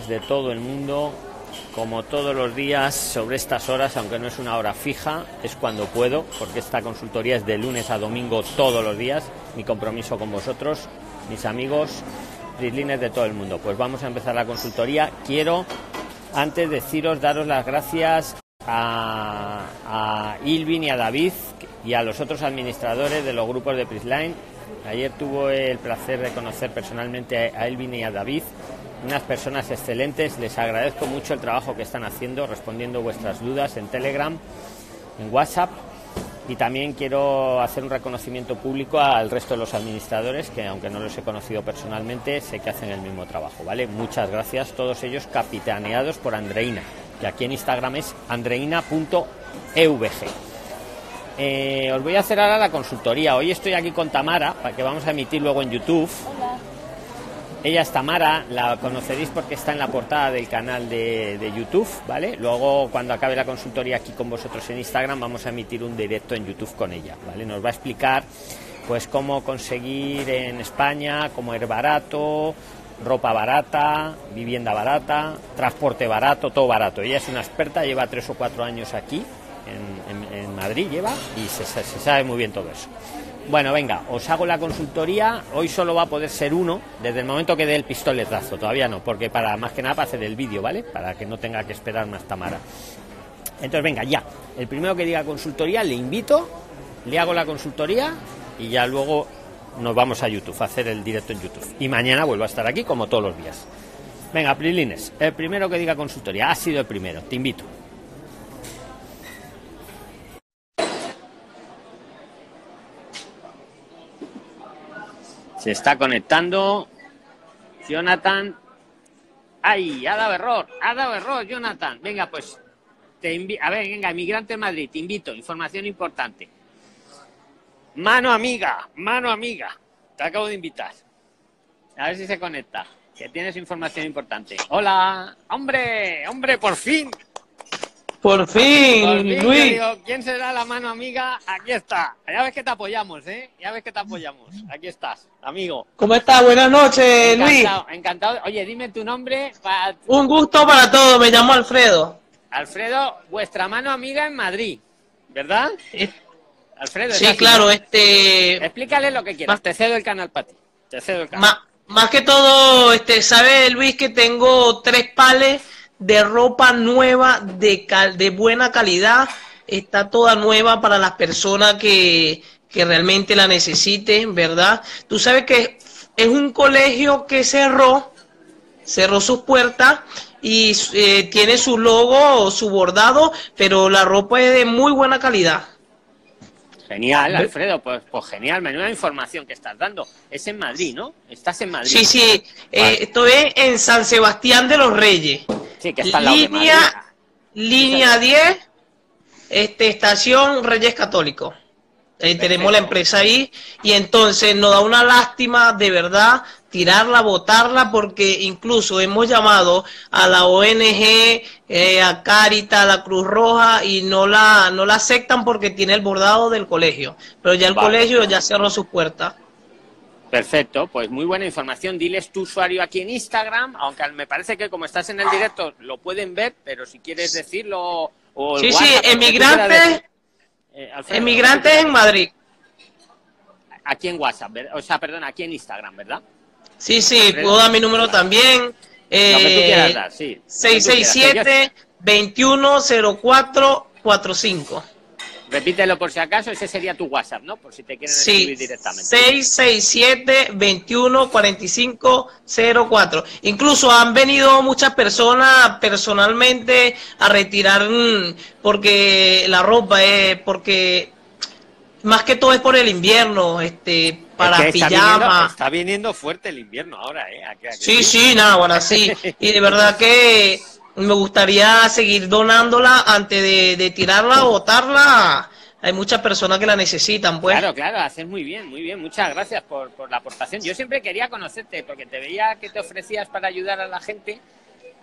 Prilines de todo el mundo, como todos los días, sobre estas horas, aunque no es una hora fija, es cuando puedo, porque esta consultoría es de lunes a domingo todos los días. Mi compromiso con vosotros, mis amigos, Prilines de todo el mundo. Pues vamos a empezar la consultoría. Quiero, antes deciros, daros las gracias a, a Ilvin y a David y a los otros administradores de los grupos de Prisline. Ayer tuve el placer de conocer personalmente a Elvin y a David, unas personas excelentes. Les agradezco mucho el trabajo que están haciendo, respondiendo vuestras dudas en Telegram, en WhatsApp. Y también quiero hacer un reconocimiento público al resto de los administradores, que aunque no los he conocido personalmente, sé que hacen el mismo trabajo, ¿vale? Muchas gracias, todos ellos capitaneados por Andreina, que aquí en Instagram es andreina.evg. Eh, os voy a hacer ahora la consultoría. Hoy estoy aquí con Tamara, para que vamos a emitir luego en YouTube. Ella es Tamara, la conoceréis porque está en la portada del canal de, de, YouTube, ¿vale? Luego, cuando acabe la consultoría aquí con vosotros en Instagram, vamos a emitir un directo en YouTube con ella, ¿vale? Nos va a explicar, pues, cómo conseguir en España, cómo es barato, ropa barata, vivienda barata, transporte barato, todo barato. Ella es una experta, lleva tres o cuatro años aquí, en, en, Madrid lleva, y se sabe muy bien todo eso. Bueno, venga, os hago la consultoría. Hoy solo va a poder ser uno, desde el momento que dé el pistoletazo. Todavía no, porque para más que nada para hacer el vídeo, ¿vale? Para que no tenga que esperar más Tamara. Entonces, venga, ya. El primero que diga consultoría, le invito, le hago la consultoría y ya luego nos vamos a YouTube, a hacer el directo en YouTube. Y mañana vuelvo a estar aquí como todos los días. Venga, Prilines, el primero que diga consultoría, ha sido el primero, te invito. Se está conectando. Jonathan. ¡Ay! Ha dado error. Ha dado error, Jonathan. Venga, pues. Te invi a ver, venga, Emigrante en Madrid. Te invito. Información importante. Mano amiga. Mano amiga. Te acabo de invitar. A ver si se conecta. Que tienes información importante. Hola. Hombre, hombre, por fin. Por fin, Por fin, Luis. digo, ¿Quién será la mano amiga? Aquí está. Ya ves que te apoyamos, ¿eh? Ya ves que te apoyamos. Aquí estás, amigo. ¿Cómo estás? Buenas noches, Luis. Encantado. Oye, dime tu nombre. Un gusto para todos. Me llamo Alfredo. Alfredo, vuestra mano amiga en Madrid, ¿verdad? Alfredo, Sí, claro, este. Explícale lo que quieras. Más- Te cedo el canal para ti. Te cedo el canal. ma- más que todo, este, sabe Luis que tengo tres pales de ropa nueva, de, cal- de buena calidad. Está toda nueva para las personas que, que realmente la necesiten, ¿verdad? Tú sabes que es un colegio que cerró, cerró sus puertas y eh, tiene su logo, su bordado, pero la ropa es de muy buena calidad. Genial, Alfredo. Pues, pues genial. Menuda información que estás dando. Es en Madrid, ¿no? Estás en Madrid. Sí, sí, eh, estoy en San Sebastián de los Reyes. Sí, que está al lado de Línea, Madrid. línea 10, este, estación Reyes Católicos. Ahí tenemos la empresa ahí y entonces nos da una lástima de verdad tirarla, botarla, porque incluso hemos llamado a la ONG, eh, a Caritas, a la Cruz Roja y no la, no la aceptan porque tiene el bordado del colegio. Pero ya el Vale. colegio ya cerró sus puertas. Perfecto, pues muy buena información. Diles tu usuario aquí en Instagram, aunque me parece que como estás en el directo lo pueden ver, pero si quieres decirlo o Sí, sí, WhatsApp, emigrantes, decir. Eh, Alfredo, emigrantes en Madrid. Aquí en WhatsApp, ¿verdad? o sea, perdón, aquí en Instagram, ¿verdad? Sí, sí, puedo dar mi número también. Eh, quieras dar, sí. Lo que tú quieras. 667-210445. Repítelo por si acaso, ese sería tu WhatsApp, ¿no? Por si te quieren Sí, escribir directamente. 667-214504. Incluso han venido muchas personas personalmente a retirar mm, porque la ropa es porque más que todo es por el invierno, este para Es que está viniendo, pijama. está viniendo fuerte el invierno ahora, ¿eh? ¿A qué- a qué Sí, sí, nada, bueno, sí. Y de verdad que me gustaría seguir donándola antes de, de tirarla o botarla. Hay muchas personas que la necesitan, pues. Claro, claro, haces muy bien, muy bien. Muchas gracias por, por la aportación. Yo siempre quería conocerte porque te veía que te ofrecías para ayudar a la gente.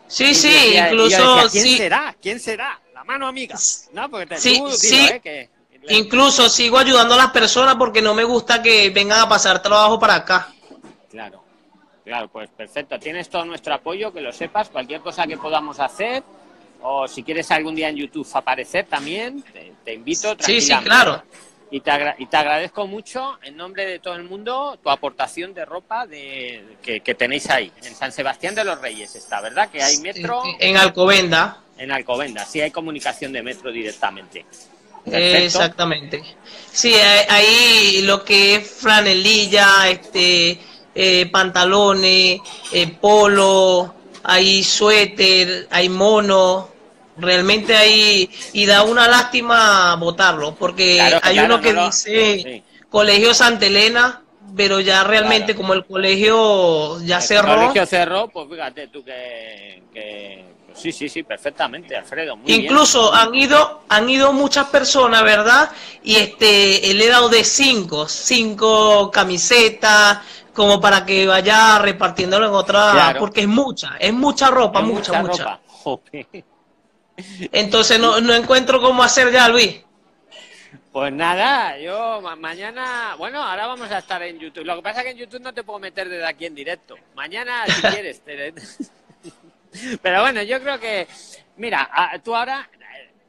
Sí, sí, decía- incluso decía, ¿Quién sí, será? ¿Quién será? La mano amiga. No, porque te, Sí, tú, sí. ¿eh? que- incluso sigo ayudando a las personas porque no me gusta que vengan a pasar trabajo para acá. Claro, claro, pues perfecto. Tienes todo nuestro apoyo, que lo sepas. Cualquier cosa que podamos hacer, o si quieres algún día en YouTube aparecer también, te, invito. Sí, sí, claro. Y te, y te agradezco mucho, en nombre de todo el mundo, tu aportación de ropa de, que, tenéis ahí. En San Sebastián de los Reyes está, ¿verdad? Que hay metro. En Alcobenda. En Alcobenda, sí hay comunicación de metro directamente. Exactamente. Sí, ahí lo que es franelilla, este, eh, pantalones, eh, polo, hay suéter, hay mono, realmente ahí, y da una lástima votarlo, porque hay uno que dice Colegio Santa Elena, pero ya realmente como el colegio ya cerró. El colegio cerró, pues fíjate tú que, sí, sí, sí, perfectamente, Alfredo. Incluso han ido, han ido muchas personas, ¿verdad? Y este, le he dado de cinco, cinco camisetas, como para que vaya repartiéndolo en otra, porque es mucha, es mucha ropa, mucha, mucha. Entonces no, no encuentro cómo hacer ya, Luis. Pues nada, yo mañana, bueno, ahora vamos a estar en YouTube. Lo que pasa es que en YouTube no te puedo meter desde aquí en directo. Mañana, si quieres. Pero bueno, yo creo que, mira, tú ahora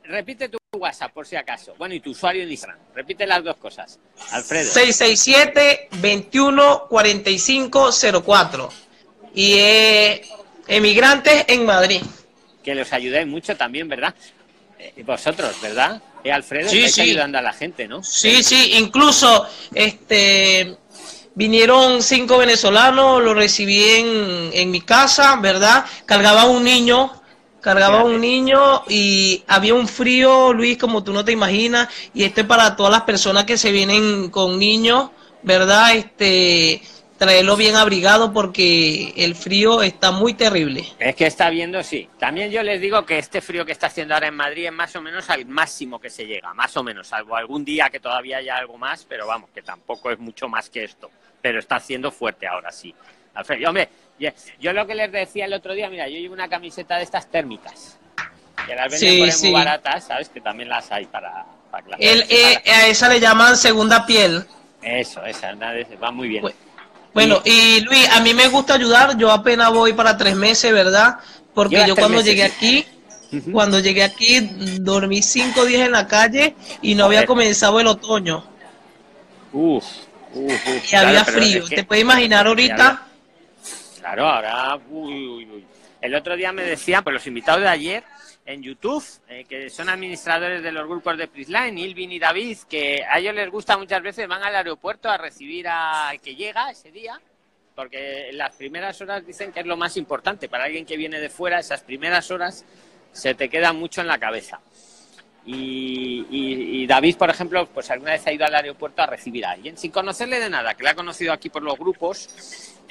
repite tu WhatsApp por si acaso. Bueno, y tu usuario en Instagram. Repite las dos cosas. Alfredo. 667-214504. Y eh, emigrantes en Madrid. Que los ayudéis mucho también, ¿verdad? Eh, vosotros, ¿verdad? Eh, Alfredo, sí, sí. ayudando a la gente, ¿no? Sí, sí, incluso este vinieron cinco venezolanos, lo recibí en, en mi casa, ¿verdad? Cargaba un niño cargaba un niño y había un frío, Luis, como tú no te imaginas, y este para todas las personas que se vienen con niños, ¿verdad? Este, traerlo bien abrigado porque el frío está muy terrible. Es que está viendo, sí. También yo les digo que este frío que está haciendo ahora en Madrid es más o menos al máximo que se llega, más o menos, salvo algún día que todavía haya algo más, pero vamos, que tampoco es mucho más que esto. Pero está haciendo fuerte ahora sí. hombre, yo lo que les decía el otro día, mira, yo llevo una camiseta de estas térmicas. Que las venden muy baratas, ¿sabes? Que también las hay para... para eh, a esa le llaman segunda piel. Eso, esa, va muy bien. Bueno, y, Luis, a mí me gusta ayudar, yo apenas voy para tres meses, ¿verdad? Porque yo cuando llegué aquí, cuando llegué aquí, dormí cinco días en la calle y no había comenzado el otoño. Uf, y había frío. ¿Te puedes imaginar ahorita? Claro, ahora. El otro día me decían, pues los invitados de ayer en YouTube, eh, que son administradores de los grupos de Prisline, Ilvin y David, que a ellos les gusta muchas veces, van al aeropuerto a recibir al que llega ese día, porque en las primeras horas dicen que es lo más importante. Para alguien que viene de fuera, esas primeras horas se te quedan mucho en la cabeza. Y, David, por ejemplo, pues alguna vez ha ido al aeropuerto a recibir a alguien, sin conocerle de nada, que le ha conocido aquí por los grupos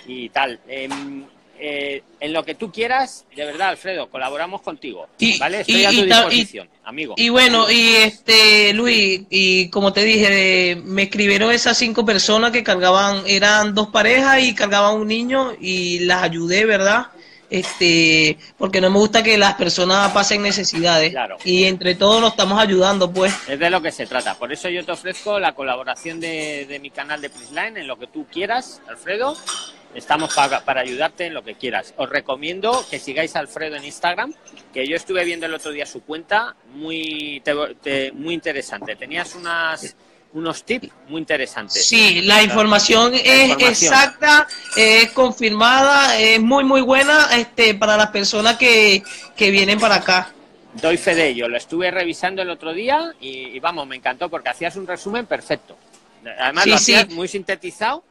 y tal. Em, eh, en lo que tú quieras, de verdad, Alfredo, colaboramos contigo. ¿Vale? Estoy a tu disposición, amigo. Y bueno, y este, Luis, y como te dije, me escribieron esas cinco personas que cargaban, eran dos parejas y cargaban un niño y las ayudé, ¿verdad? Este, porque no me gusta que las personas pasen necesidades. Claro. Y entre todos nos estamos ayudando, pues. Es de lo que se trata. Por eso yo te ofrezco la colaboración de, de mi canal de Prisline en lo que tú quieras, Alfredo Estamos para, ayudarte en lo que quieras. Os recomiendo que sigáis a Alfredo en Instagram, que yo estuve viendo el otro día su cuenta, muy, muy interesante. Tenías unas unos tips muy interesantes. Sí, la información es exacta, es confirmada, es muy muy buena este para las personas que, vienen para acá. Doy fe de ello, lo estuve revisando el otro día y, vamos, me encantó porque hacías un resumen perfecto. Además lo hacías muy sintetizado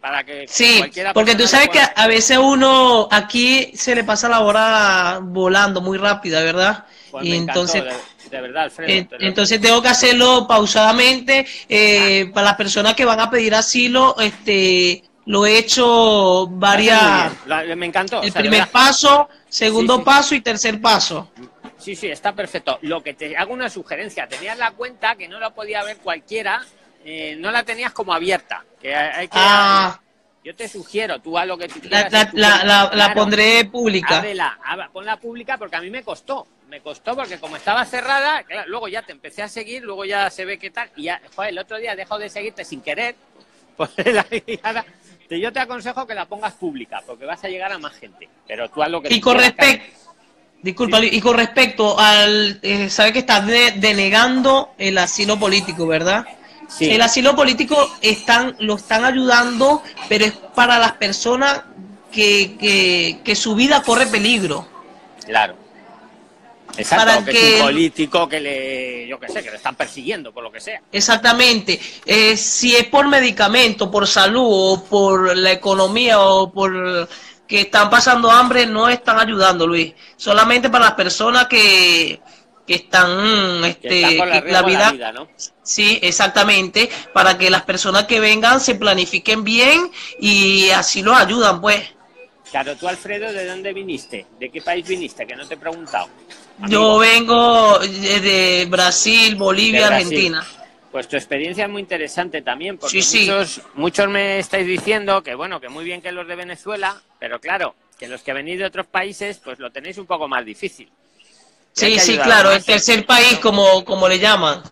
para que sí, porque tú sabes que a veces uno aquí se le pasa la hora volando muy rápida, ¿verdad? Pues y entonces de, verdad, Alfredo, entonces tengo que hacerlo pausadamente eh, para las personas que van a pedir asilo, este lo he hecho varias me encantó el primer paso segundo paso y tercer paso. Sí sí está perfecto. Lo que te hago una sugerencia tenías la cuenta que no la podía ver cualquiera eh, no la tenías como abierta. Que hay, que, ah. Yo te sugiero, tú a lo que La, pondré pública. Ábrela, ponla pública porque a mí me costó. Me costó porque como estaba cerrada, luego ya te empecé a seguir, luego ya se ve qué tal. Y ya, el otro día dejo de seguirte sin querer. Pues, yo te aconsejo que la pongas pública, porque vas a llegar a más gente. Pero tú haz lo que Y con respecto... Disculpa, y con respecto al, eh, sabe que estás denegando el asilo político, ¿verdad? Sí. El asilo político están, lo están ayudando, pero es para las personas que, que, que su vida corre peligro. Claro. Exacto, que, es un político que le, yo qué sé, que le están persiguiendo por lo que sea. Exactamente. Eh, si es por medicamento, por salud o por la economía o por que están pasando hambre, no están ayudando, Luis. Solamente para las personas que, que están, este, la, vida, ¿no? Sí, exactamente, para que las personas que vengan se planifiquen bien y así los ayudan, pues. Claro, tú Alfredo, ¿de dónde viniste? ¿De qué país viniste? Que no te he preguntado. Yo vengo de Brasil, Bolivia, Argentina. Pues tu experiencia es muy interesante también, porque muchos, muchos me estáis diciendo que bueno, que muy bien que los de Venezuela, pero claro, que los que venís de otros países, pues lo tenéis un poco más difícil. Sí, sí, claro, el tercer país, como, como le llaman.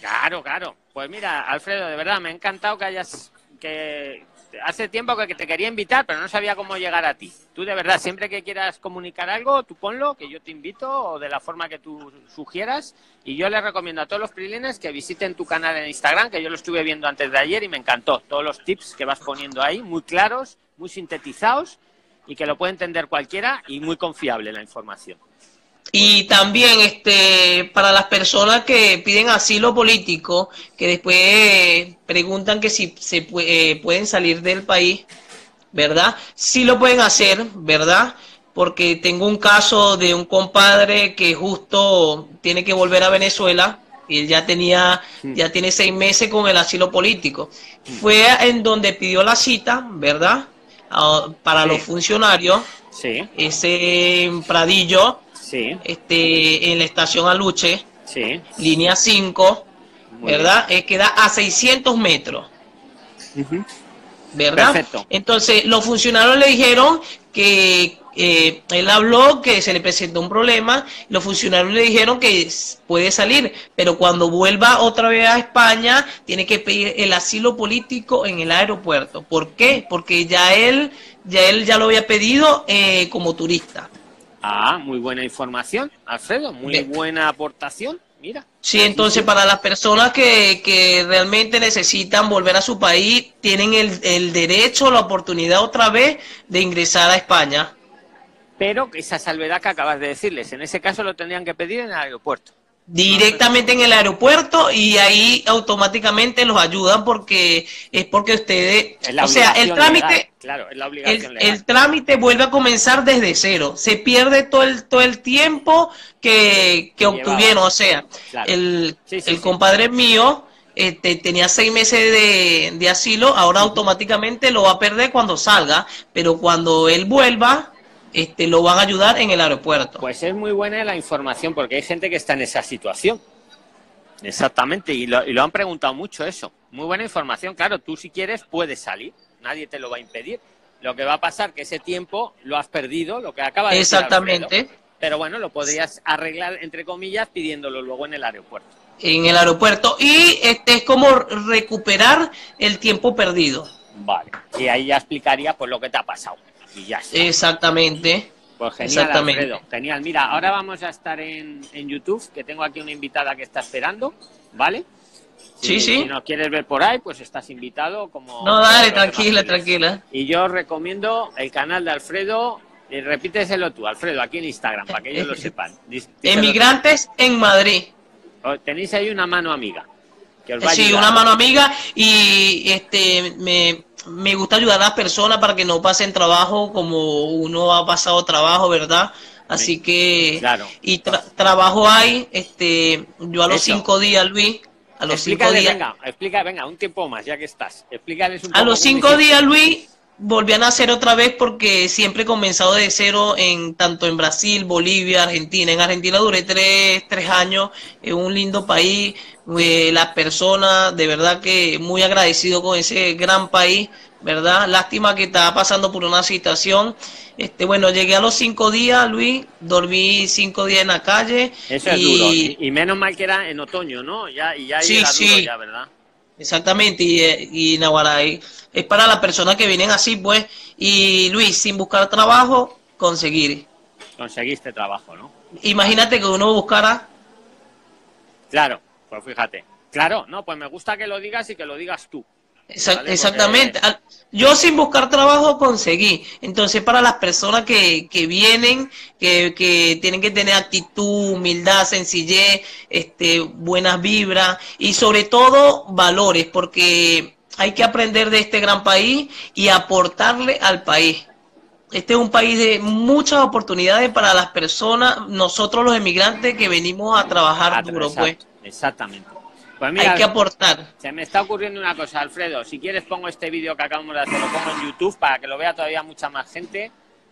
Claro, claro. Pues mira, Alfredo, de verdad, me ha encantado que hayas, que, hace tiempo que te quería invitar, pero no sabía cómo llegar a ti. Tú de verdad, siempre que quieras comunicar algo, tú ponlo, que yo te invito, o de la forma que tú sugieras. Y yo les recomiendo a todos los prilines que visiten tu canal en Instagram, que yo lo estuve viendo antes de ayer y me encantó. Todos los tips que vas poniendo ahí, muy claros, muy sintetizados y que lo puede entender cualquiera y muy confiable la información. Y también este para las personas que piden asilo político, que después preguntan que si se eh, pueden salir del país, ¿verdad? Sí lo pueden hacer, ¿verdad? Porque tengo un caso de un compadre que justo tiene que volver a Venezuela y él ya tenía, mm. ya tiene seis meses con el asilo político. Mm. Fue en donde pidió la cita, ¿verdad? Para los funcionarios. Sí. Ese Pradillo este, en la estación Aluche, línea 5, ¿verdad? Eh, queda a 600 metros. ¿Verdad? Entonces, los funcionarios le dijeron que eh, él habló que se le presentó un problema, los funcionarios le dijeron que puede salir, pero cuando vuelva otra vez a España tiene que pedir el asilo político en el aeropuerto. ¿Por qué? Porque ya él ya él ya lo había pedido eh, como turista. Ah, muy buena información, Alfredo, muy buena aportación. Mira. Sí, entonces para las personas que, que realmente necesitan volver a su país, tienen el, el derecho, la oportunidad otra vez de ingresar a España. Pero esa salvedad que acabas de decirles, en ese caso lo tendrían que pedir en el aeropuerto directamente en el aeropuerto y ahí automáticamente los ayudan porque es porque ustedes, o sea, el trámite, claro, el, trámite vuelve a comenzar desde cero, se pierde todo el todo el tiempo que, que obtuvieron, o sea, el, el compadre mío este, tenía seis meses de, de asilo, ahora automáticamente lo va a perder cuando salga, pero cuando él vuelva este, lo van a ayudar en el aeropuerto. Pues es muy buena la información porque hay gente que está en esa situación. Exactamente, y lo, han preguntado mucho eso. Muy buena información, claro, tú si quieres puedes salir, nadie te lo va a impedir. Lo que va a pasar que ese tiempo lo has perdido, lo que acaba de Exactamente. pero bueno, lo podrías arreglar, entre comillas, pidiéndolo luego en el aeropuerto. En el aeropuerto. Y este es como recuperar el tiempo perdido. Vale. Y ahí ya explicaría pues lo que te ha pasado. Exactamente. Pues genial, Alfredo. Genial. Mira, ahora vamos a estar en, en YouTube, que tengo aquí una invitada que está esperando, ¿vale? sí, sí. Si no quieres ver por ahí, pues estás invitado como... No, dale, tranquila, tranquila. Y yo os recomiendo el canal de Alfredo, y repíteselo tú, Alfredo, aquí en Instagram, para que ellos lo sepan. Emigrantes en Madrid. Tenéis ahí una mano amiga. Que os va sí, una mano amiga y este me me gusta ayudar a las personas para que no pasen trabajo como uno ha pasado trabajo, ¿verdad? Así que, claro. y trabajo hay, este, yo a los cinco días, Luis, a los cinco días. Venga, explica, venga, un tiempo más, ya que estás. Explícales un poco. A los cinco días, Luis, volví a nacer otra vez porque siempre he comenzado de cero en tanto en Brasil, Bolivia, Argentina. En Argentina duré tres, tres años, en un lindo país, eh, las personas, de verdad que muy agradecido con ese gran país, ¿verdad? Lástima que estaba pasando por una situación. Este, bueno, llegué a los cinco días, Luis, dormí cinco días en la calle. Eso es duro. Y, menos mal que era en otoño, ¿no? Ya, y ya sí, sí. ya, ¿verdad? Exactamente, y, eh, y Naguará, es para las personas que vienen así, pues, y Luis, sin buscar trabajo, conseguir. Conseguiste trabajo, ¿no? Imagínate que uno buscara... Claro, pues fíjate. Claro, no, pues me gusta que lo digas y que lo digas tú. Exactamente. Yo sin buscar trabajo conseguí. Entonces, para las personas que, que vienen, que, que, tienen que tener actitud, humildad, sencillez, este, buenas vibras y sobre todo valores, porque hay que aprender de este gran país y aportarle al país. Este es un país de muchas oportunidades para las personas, nosotros los emigrantes que venimos a trabajar duro, pues. Exactamente. Pues Hay que aportar. Se me está ocurriendo una cosa, Alfredo. Si quieres pongo este vídeo que acabamos de hacer, lo pongo en YouTube para que lo vea todavía mucha más gente.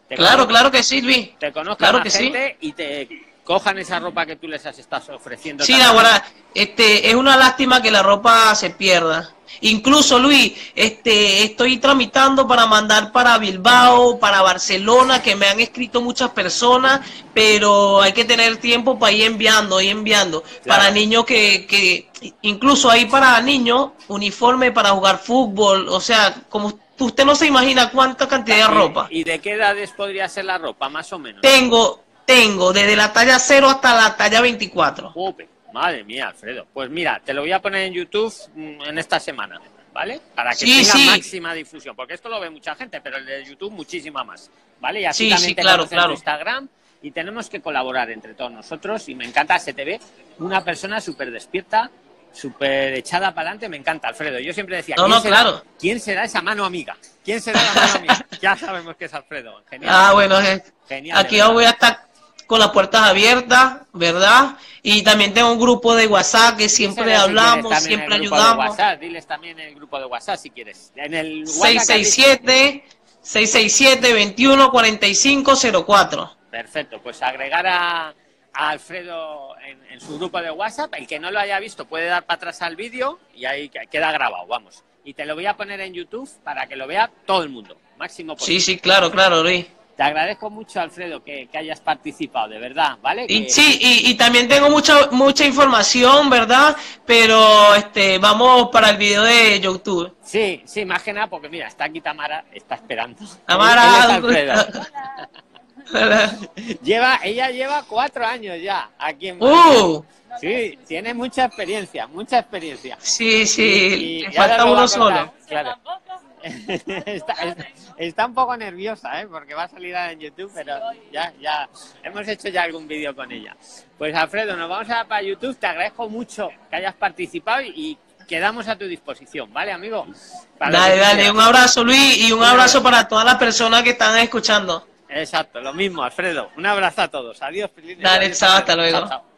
claro, claro que sí, Luis. Te conozca claro más gente y te cojan esa ropa que tú les has estado ofreciendo. Sí, ahora, este, es una lástima que la ropa se pierda. Incluso, Luis, este, estoy tramitando para mandar para Bilbao, para Barcelona, que me han escrito muchas personas, pero hay que tener tiempo para ir enviando, ir enviando. Para niños que, que, incluso hay para niños, uniforme para jugar fútbol, o sea, como usted no se imagina cuánta cantidad de ropa. ¿Y de qué edades podría ser la ropa, más o menos? Tengo, tengo, desde la talla 0 hasta la talla 24. Madre mía, Alfredo. Pues mira, te lo voy a poner en YouTube mm, en esta semana, ¿vale? Para que tenga máxima difusión, porque esto lo ve mucha gente, pero el de YouTube muchísima más, ¿vale? Y así también te claro, claro. en Instagram y tenemos que colaborar entre todos nosotros y me encanta STV, una persona súper despierta, súper echada para adelante, me encanta, Alfredo. Yo siempre decía, no, no, claro. ¿quién será esa mano amiga? ¿Quién será la mano amiga? ya sabemos que es Alfredo. Genial. Ah, bueno, Genial, aquí yo voy a estar con las puertas abiertas, ¿verdad? Y también tengo un grupo de WhatsApp que siempre hablamos, siempre ayudamos. diles también en el grupo de WhatsApp si quieres. En el 667 667 214504. Perfecto, pues agregar a, Alfredo en, su grupo de WhatsApp. El que no lo haya visto puede dar para atrás al vídeo y ahí queda grabado, vamos. Y te lo voy a poner en YouTube para que lo vea todo el mundo, máximo posible. Sí, sí, claro, claro, Luis. Te agradezco mucho, Alfredo, que, hayas participado, de verdad, ¿vale? Y, sí, y, también tengo mucha mucha información, ¿verdad? Pero este vamos para el video de YouTube. Sí, sí, más que nada, porque mira, está aquí Tamara, está esperando. Tamara. lleva, ella lleva cuatro años ya aquí en Uh. Sí, tiene mucha experiencia, mucha experiencia. Sí, sí, falta uno solo. Claro. está, un poco nerviosa, ¿eh? porque va a salir en YouTube, pero ya, ya hemos hecho ya algún vídeo con ella. Pues Alfredo, nos vamos a dar para YouTube. Te agradezco mucho que hayas participado y quedamos a tu disposición, ¿vale, amigo? dale, dale, un abrazo Luis y un abrazo para todas las personas que están escuchando. Exacto, lo mismo, Alfredo. Un abrazo a todos. Adiós, Dale, hasta luego.